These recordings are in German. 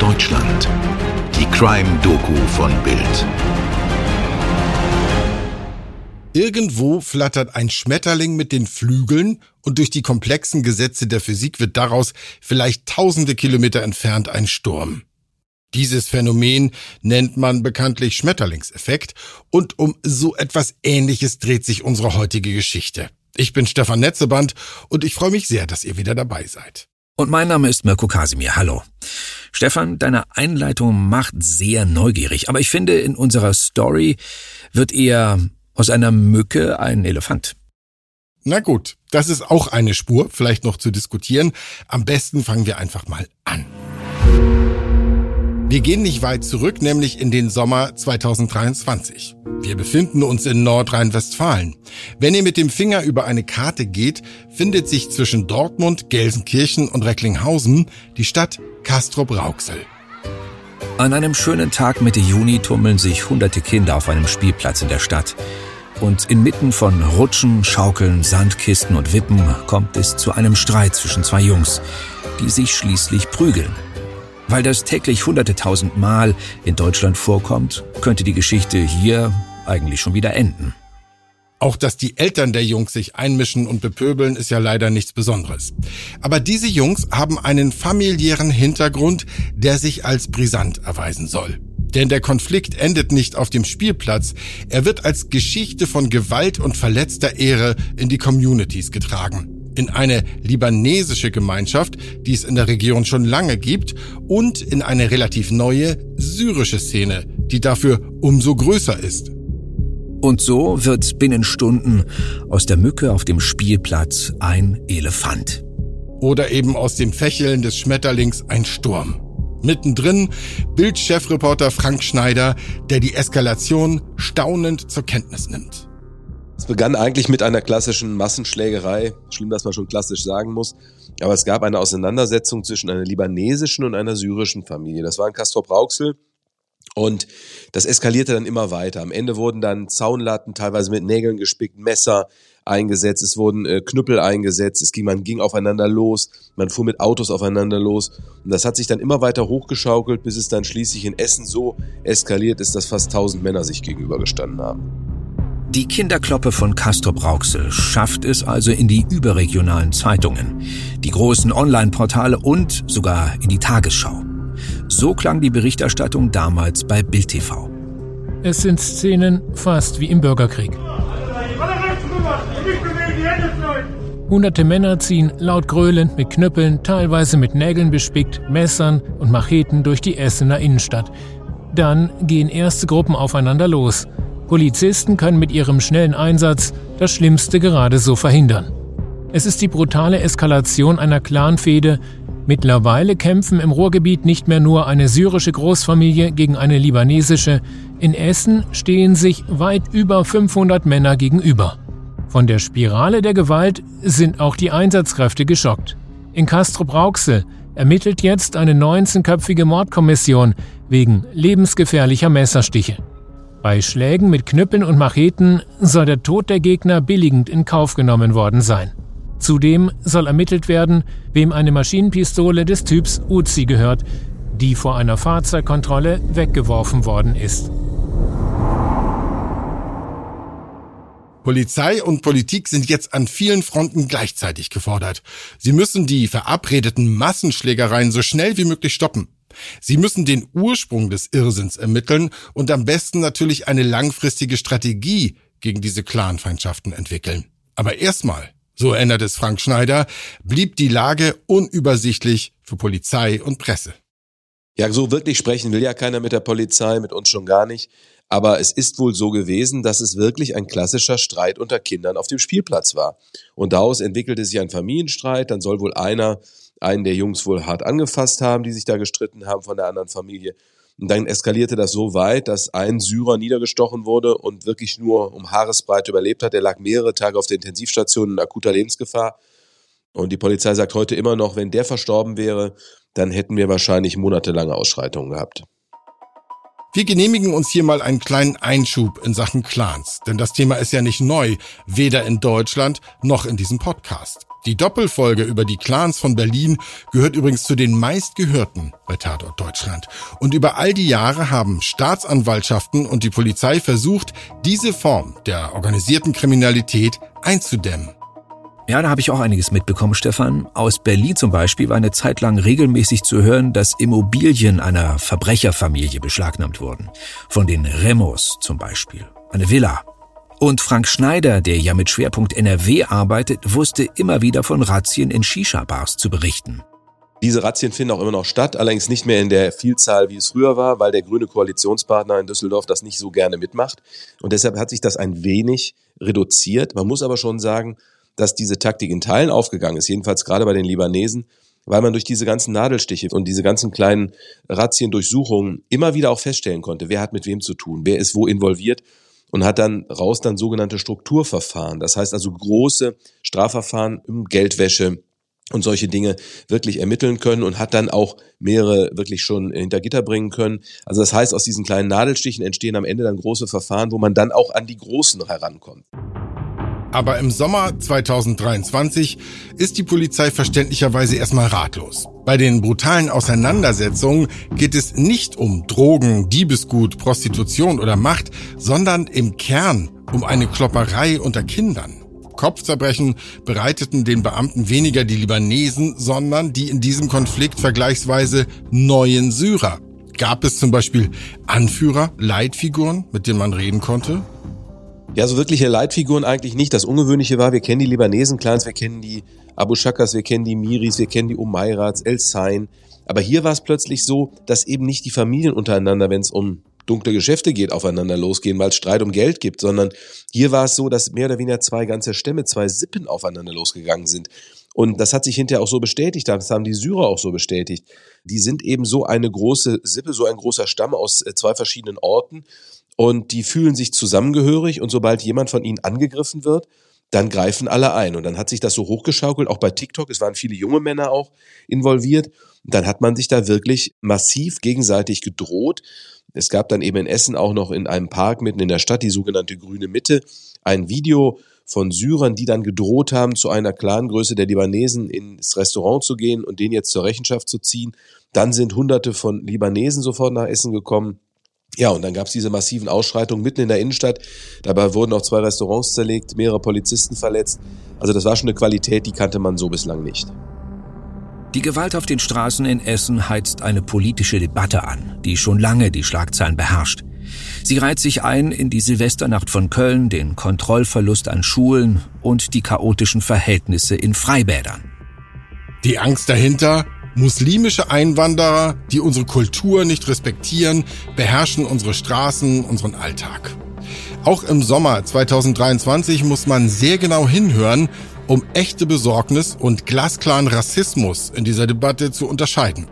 Deutschland. Die Crime-Doku von Bild. Irgendwo flattert ein Schmetterling mit den Flügeln und durch die komplexen Gesetze der Physik wird daraus vielleicht tausende Kilometer entfernt ein Sturm. Dieses Phänomen nennt man bekanntlich Schmetterlingseffekt und um so etwas Ähnliches dreht sich unsere heutige Geschichte. Ich bin Stefan Netzeband und ich freue mich sehr, dass ihr wieder dabei seid. Und mein Name ist Mirko Kasimir. Hallo. Stefan, deine Einleitung macht sehr neugierig, aber ich finde, in unserer Story wird eher aus einer Mücke ein Elefant. Na gut, das ist auch eine Spur, vielleicht noch zu diskutieren. Am besten fangen wir einfach mal an. Wir gehen nicht weit zurück, nämlich in den Sommer 2023. Wir befinden uns in Nordrhein-Westfalen. Wenn ihr mit dem Finger über eine Karte geht, findet sich zwischen Dortmund, Gelsenkirchen und Recklinghausen die Stadt Castrop-Rauxel. An einem schönen Tag Mitte Juni tummeln sich hunderte Kinder auf einem Spielplatz in der Stadt. Und inmitten von Rutschen, Schaukeln, Sandkisten und Wippen kommt es zu einem Streit zwischen zwei Jungs, die sich schließlich prügeln. Weil das täglich hunderte tausend Mal in Deutschland vorkommt, könnte die Geschichte hier eigentlich schon wieder enden. Auch dass die Eltern der Jungs sich einmischen und bepöbeln, ist ja leider nichts Besonderes. Aber diese Jungs haben einen familiären Hintergrund, der sich als brisant erweisen soll. Denn der Konflikt endet nicht auf dem Spielplatz, er wird als Geschichte von Gewalt und verletzter Ehre in die Communities getragen in eine libanesische Gemeinschaft, die es in der Region schon lange gibt, und in eine relativ neue syrische Szene, die dafür umso größer ist. Und so wird binnen Stunden aus der Mücke auf dem Spielplatz ein Elefant. Oder eben aus dem Fächeln des Schmetterlings ein Sturm. Mittendrin Bildchefreporter Frank Schneider, der die Eskalation staunend zur Kenntnis nimmt. Begann eigentlich mit einer klassischen Massenschlägerei. Schlimm, dass man schon klassisch sagen muss. Aber es gab eine Auseinandersetzung zwischen einer libanesischen und einer syrischen Familie. Das war in Castrop Rauxel. Und das eskalierte dann immer weiter. Am Ende wurden dann Zaunlatten, teilweise mit Nägeln gespickt, Messer eingesetzt, es wurden äh, Knüppel eingesetzt, es ging, man ging aufeinander los, man fuhr mit Autos aufeinander los. Und das hat sich dann immer weiter hochgeschaukelt, bis es dann schließlich in Essen so eskaliert ist, dass fast tausend Männer sich gegenübergestanden haben. Die Kinderkloppe von Castrop Rauxel schafft es also in die überregionalen Zeitungen, die großen Online-Portale und sogar in die Tagesschau. So klang die Berichterstattung damals bei Bild TV. Es sind Szenen fast wie im Bürgerkrieg. Hunderte Männer ziehen laut gröhlend mit Knüppeln, teilweise mit Nägeln bespickt, Messern und Macheten durch die Essener Innenstadt. Dann gehen erste Gruppen aufeinander los – Polizisten können mit ihrem schnellen Einsatz das Schlimmste gerade so verhindern. Es ist die brutale Eskalation einer Clanfehde. Mittlerweile kämpfen im Ruhrgebiet nicht mehr nur eine syrische Großfamilie gegen eine libanesische. In Essen stehen sich weit über 500 Männer gegenüber. Von der Spirale der Gewalt sind auch die Einsatzkräfte geschockt. In Castrop-Rauxel ermittelt jetzt eine 19-köpfige Mordkommission wegen lebensgefährlicher Messerstiche. Bei Schlägen mit Knüppeln und Macheten soll der Tod der Gegner billigend in Kauf genommen worden sein. Zudem soll ermittelt werden, wem eine Maschinenpistole des Typs Uzi gehört, die vor einer Fahrzeugkontrolle weggeworfen worden ist. Polizei und Politik sind jetzt an vielen Fronten gleichzeitig gefordert. Sie müssen die verabredeten Massenschlägereien so schnell wie möglich stoppen. Sie müssen den Ursprung des Irrsinns ermitteln und am besten natürlich eine langfristige Strategie gegen diese Clanfeindschaften entwickeln. Aber erstmal, so erinnert es Frank Schneider, blieb die Lage unübersichtlich für Polizei und Presse. Ja, so wirklich sprechen will ja keiner mit der Polizei, mit uns schon gar nicht. Aber es ist wohl so gewesen, dass es wirklich ein klassischer Streit unter Kindern auf dem Spielplatz war. Und daraus entwickelte sich ein Familienstreit. Dann soll wohl einer einen der Jungs wohl hart angefasst haben, die sich da gestritten haben von der anderen Familie. Und dann eskalierte das so weit, dass ein Syrer niedergestochen wurde und wirklich nur um Haaresbreite überlebt hat. Er lag mehrere Tage auf der Intensivstation in akuter Lebensgefahr. Und die Polizei sagt heute immer noch, wenn der verstorben wäre, dann hätten wir wahrscheinlich monatelange Ausschreitungen gehabt. Wir genehmigen uns hier mal einen kleinen Einschub in Sachen Clans, denn das Thema ist ja nicht neu, weder in Deutschland noch in diesem Podcast. Die Doppelfolge über die Clans von Berlin gehört übrigens zu den meistgehörten bei Tatort Deutschland. Und über all die Jahre haben Staatsanwaltschaften und die Polizei versucht, diese Form der organisierten Kriminalität einzudämmen. Ja, da habe ich auch einiges mitbekommen, Stefan. Aus Berlin zum Beispiel war eine Zeit lang regelmäßig zu hören, dass Immobilien einer Verbrecherfamilie beschlagnahmt wurden. Von den Remos zum Beispiel. Eine Villa, und Frank Schneider, der ja mit Schwerpunkt NRW arbeitet, wusste immer wieder von Razzien in Shisha-Bars zu berichten. Diese Razzien finden auch immer noch statt, allerdings nicht mehr in der Vielzahl, wie es früher war, weil der grüne Koalitionspartner in Düsseldorf das nicht so gerne mitmacht. Und deshalb hat sich das ein wenig reduziert. Man muss aber schon sagen, dass diese Taktik in Teilen aufgegangen ist, jedenfalls gerade bei den Libanesen, weil man durch diese ganzen Nadelstiche und diese ganzen kleinen Razzien-Durchsuchungen immer wieder auch feststellen konnte, wer hat mit wem zu tun, wer ist wo involviert und hat dann raus dann sogenannte Strukturverfahren. Das heißt also große Strafverfahren um Geldwäsche und solche Dinge wirklich ermitteln können und hat dann auch mehrere wirklich schon hinter Gitter bringen können. Also das heißt, aus diesen kleinen Nadelstichen entstehen am Ende dann große Verfahren, wo man dann auch an die Großen herankommt. Aber im Sommer 2023 ist die Polizei verständlicherweise erstmal ratlos. Bei den brutalen Auseinandersetzungen geht es nicht um Drogen, Diebesgut, Prostitution oder Macht, sondern im Kern um eine Klopperei unter Kindern. Kopfzerbrechen bereiteten den Beamten weniger die Libanesen, sondern die in diesem Konflikt vergleichsweise neuen Syrer. Gab es zum Beispiel Anführer, Leitfiguren, mit denen man reden konnte? Ja, so wirkliche Leitfiguren eigentlich nicht. Das Ungewöhnliche war, wir kennen die Libanesen-Clans, wir kennen die Abu Shakas, wir kennen die Miris, wir kennen die Umayrats, El Sain. Aber hier war es plötzlich so, dass eben nicht die Familien untereinander, wenn es um dunkle Geschäfte geht, aufeinander losgehen, weil es Streit um Geld gibt, sondern hier war es so, dass mehr oder weniger zwei ganze Stämme, zwei Sippen aufeinander losgegangen sind. Und das hat sich hinterher auch so bestätigt, das haben die Syrer auch so bestätigt. Die sind eben so eine große Sippe, so ein großer Stamm aus äh, zwei verschiedenen Orten und die fühlen sich zusammengehörig und sobald jemand von ihnen angegriffen wird, dann greifen alle ein. Und dann hat sich das so hochgeschaukelt, auch bei TikTok, es waren viele junge Männer auch involviert. Und dann hat man sich da wirklich massiv gegenseitig gedroht. Es gab dann eben in Essen auch noch in einem Park mitten in der Stadt, die sogenannte Grüne Mitte, ein Video von Syrern, die dann gedroht haben, zu einer Clangröße der Libanesen ins Restaurant zu gehen und den jetzt zur Rechenschaft zu ziehen. Dann sind Hunderte von Libanesen sofort nach Essen gekommen ja, und dann gab es diese massiven Ausschreitungen mitten in der Innenstadt. Dabei wurden auch zwei Restaurants zerlegt, mehrere Polizisten verletzt. Also das war schon eine Qualität, die kannte man so bislang nicht. Die Gewalt auf den Straßen in Essen heizt eine politische Debatte an, die schon lange die Schlagzeilen beherrscht. Sie reiht sich ein in die Silvesternacht von Köln, den Kontrollverlust an Schulen und die chaotischen Verhältnisse in Freibädern. Die Angst dahinter? Muslimische Einwanderer, die unsere Kultur nicht respektieren, beherrschen unsere Straßen, unseren Alltag. Auch im Sommer 2023 muss man sehr genau hinhören, um echte Besorgnis und glasklaren Rassismus in dieser Debatte zu unterscheiden.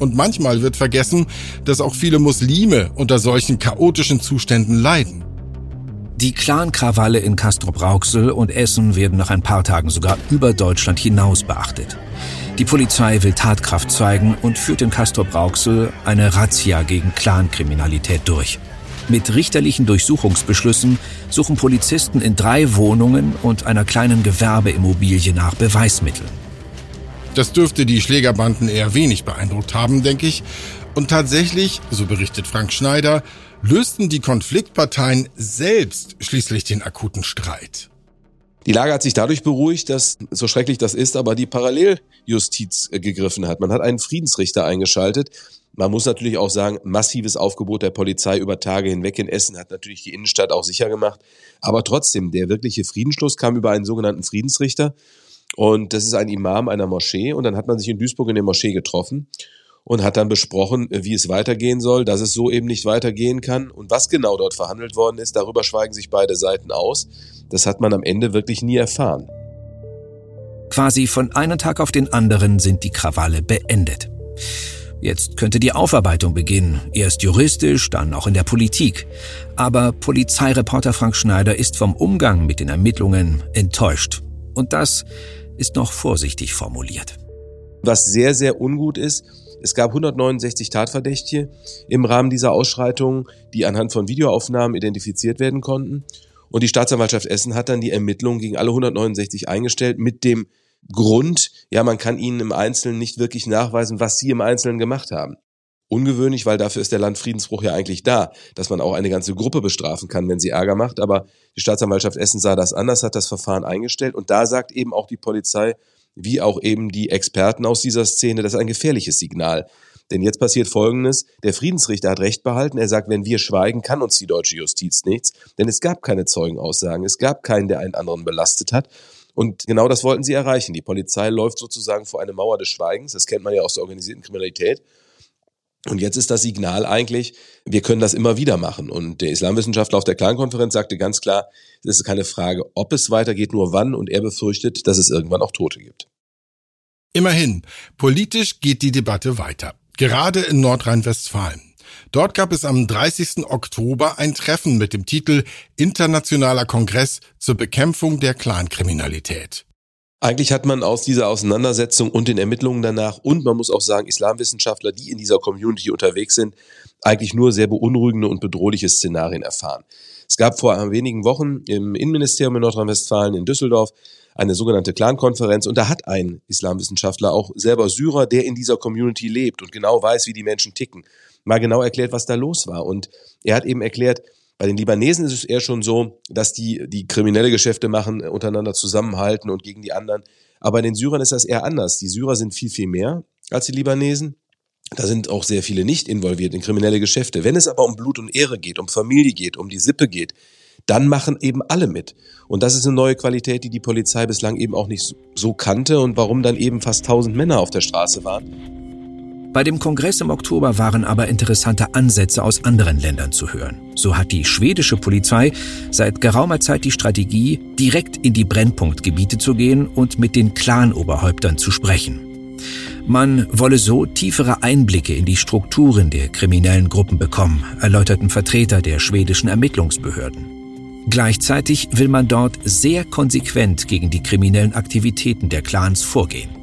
Und manchmal wird vergessen, dass auch viele Muslime unter solchen chaotischen Zuständen leiden. Die Clan-Krawalle in Castrop-Rauxel und Essen werden nach ein paar Tagen sogar über Deutschland hinaus beachtet. Die Polizei will Tatkraft zeigen und führt in Castrop-Rauxel eine Razzia gegen Clankriminalität durch. Mit richterlichen Durchsuchungsbeschlüssen suchen Polizisten in drei Wohnungen und einer kleinen Gewerbeimmobilie nach Beweismitteln. Das dürfte die Schlägerbanden eher wenig beeindruckt haben, denke ich. Und tatsächlich, so berichtet Frank Schneider, lösten die Konfliktparteien selbst schließlich den akuten Streit. Die Lage hat sich dadurch beruhigt, dass, so schrecklich das ist, aber die Paralleljustiz äh, gegriffen hat. Man hat einen Friedensrichter eingeschaltet. Man muss natürlich auch sagen, massives Aufgebot der Polizei über Tage hinweg in Essen hat natürlich die Innenstadt auch sicher gemacht. Aber trotzdem, der wirkliche Friedensschluss kam über einen sogenannten Friedensrichter. Und das ist ein Imam einer Moschee. Und dann hat man sich in Duisburg in der Moschee getroffen und hat dann besprochen, wie es weitergehen soll, dass es so eben nicht weitergehen kann. Und was genau dort verhandelt worden ist, darüber schweigen sich beide Seiten aus. Das hat man am Ende wirklich nie erfahren. Quasi von einem Tag auf den anderen sind die Krawalle beendet. Jetzt könnte die Aufarbeitung beginnen, erst juristisch, dann auch in der Politik. Aber Polizeireporter Frank Schneider ist vom Umgang mit den Ermittlungen enttäuscht. Und das ist noch vorsichtig formuliert. Was sehr, sehr ungut ist, es gab 169 Tatverdächtige im Rahmen dieser Ausschreitungen, die anhand von Videoaufnahmen identifiziert werden konnten. Und die Staatsanwaltschaft Essen hat dann die Ermittlungen gegen alle 169 eingestellt mit dem Grund, ja, man kann ihnen im Einzelnen nicht wirklich nachweisen, was sie im Einzelnen gemacht haben. Ungewöhnlich, weil dafür ist der Landfriedensbruch ja eigentlich da, dass man auch eine ganze Gruppe bestrafen kann, wenn sie Ärger macht. Aber die Staatsanwaltschaft Essen sah das anders, hat das Verfahren eingestellt. Und da sagt eben auch die Polizei, wie auch eben die Experten aus dieser Szene, das ist ein gefährliches Signal. Denn jetzt passiert Folgendes. Der Friedensrichter hat Recht behalten. Er sagt, wenn wir schweigen, kann uns die deutsche Justiz nichts. Denn es gab keine Zeugenaussagen. Es gab keinen, der einen anderen belastet hat. Und genau das wollten sie erreichen. Die Polizei läuft sozusagen vor eine Mauer des Schweigens. Das kennt man ja aus der organisierten Kriminalität. Und jetzt ist das Signal eigentlich, wir können das immer wieder machen. Und der Islamwissenschaftler auf der Kleinkonferenz sagte ganz klar, es ist keine Frage, ob es weitergeht, nur wann. Und er befürchtet, dass es irgendwann auch Tote gibt. Immerhin, politisch geht die Debatte weiter. Gerade in Nordrhein-Westfalen. Dort gab es am 30. Oktober ein Treffen mit dem Titel Internationaler Kongress zur Bekämpfung der Clankriminalität. Eigentlich hat man aus dieser Auseinandersetzung und den Ermittlungen danach und man muss auch sagen, Islamwissenschaftler, die in dieser Community unterwegs sind, eigentlich nur sehr beunruhigende und bedrohliche Szenarien erfahren. Es gab vor wenigen Wochen im Innenministerium in Nordrhein-Westfalen in Düsseldorf eine sogenannte Clan-Konferenz und da hat ein Islamwissenschaftler, auch selber Syrer, der in dieser Community lebt und genau weiß, wie die Menschen ticken, mal genau erklärt, was da los war. Und er hat eben erklärt, bei den Libanesen ist es eher schon so, dass die, die kriminelle Geschäfte machen, äh, untereinander zusammenhalten und gegen die anderen. Aber bei den Syrern ist das eher anders. Die Syrer sind viel, viel mehr als die Libanesen. Da sind auch sehr viele nicht involviert in kriminelle Geschäfte. Wenn es aber um Blut und Ehre geht, um Familie geht, um die Sippe geht, dann machen eben alle mit. Und das ist eine neue Qualität, die die Polizei bislang eben auch nicht so kannte und warum dann eben fast tausend Männer auf der Straße waren. Bei dem Kongress im Oktober waren aber interessante Ansätze aus anderen Ländern zu hören. So hat die schwedische Polizei seit geraumer Zeit die Strategie, direkt in die Brennpunktgebiete zu gehen und mit den Clanoberhäuptern zu sprechen. Man wolle so tiefere Einblicke in die Strukturen der kriminellen Gruppen bekommen, erläuterten Vertreter der schwedischen Ermittlungsbehörden. Gleichzeitig will man dort sehr konsequent gegen die kriminellen Aktivitäten der Clans vorgehen.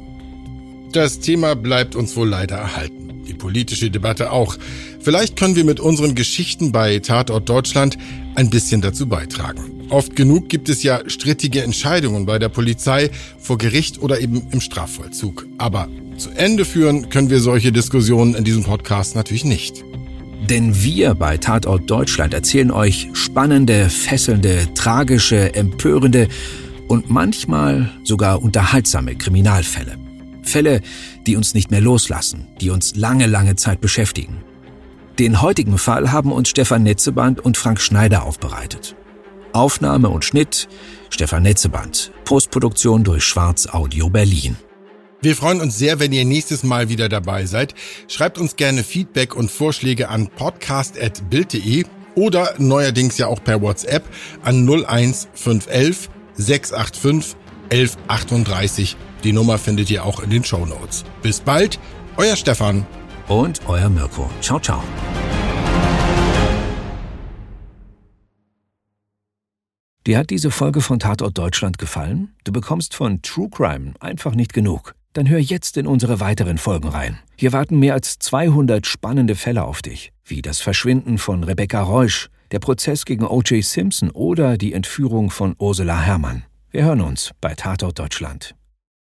Das Thema bleibt uns wohl leider erhalten. Die politische Debatte auch. Vielleicht können wir mit unseren Geschichten bei Tatort Deutschland ein bisschen dazu beitragen. Oft genug gibt es ja strittige Entscheidungen bei der Polizei, vor Gericht oder eben im Strafvollzug. Aber zu Ende führen können wir solche Diskussionen in diesem Podcast natürlich nicht. Denn wir bei Tatort Deutschland erzählen euch spannende, fesselnde, tragische, empörende und manchmal sogar unterhaltsame Kriminalfälle. Fälle, die uns nicht mehr loslassen, die uns lange, lange Zeit beschäftigen. Den heutigen Fall haben uns Stefan Netzeband und Frank Schneider aufbereitet. Aufnahme und Schnitt Stefan Netzeband. Postproduktion durch Schwarz Audio Berlin. Wir freuen uns sehr, wenn ihr nächstes Mal wieder dabei seid. Schreibt uns gerne Feedback und Vorschläge an podcast.bild.de oder neuerdings ja auch per WhatsApp an 01511 685 1138 die Nummer findet ihr auch in den Show Notes. Bis bald, euer Stefan. Und euer Mirko. Ciao, ciao. Dir hat diese Folge von Tatort Deutschland gefallen? Du bekommst von True Crime einfach nicht genug. Dann hör jetzt in unsere weiteren Folgen rein. Hier warten mehr als 200 spannende Fälle auf dich, wie das Verschwinden von Rebecca Reusch, der Prozess gegen O.J. Simpson oder die Entführung von Ursula Herrmann. Wir hören uns bei Tatort Deutschland.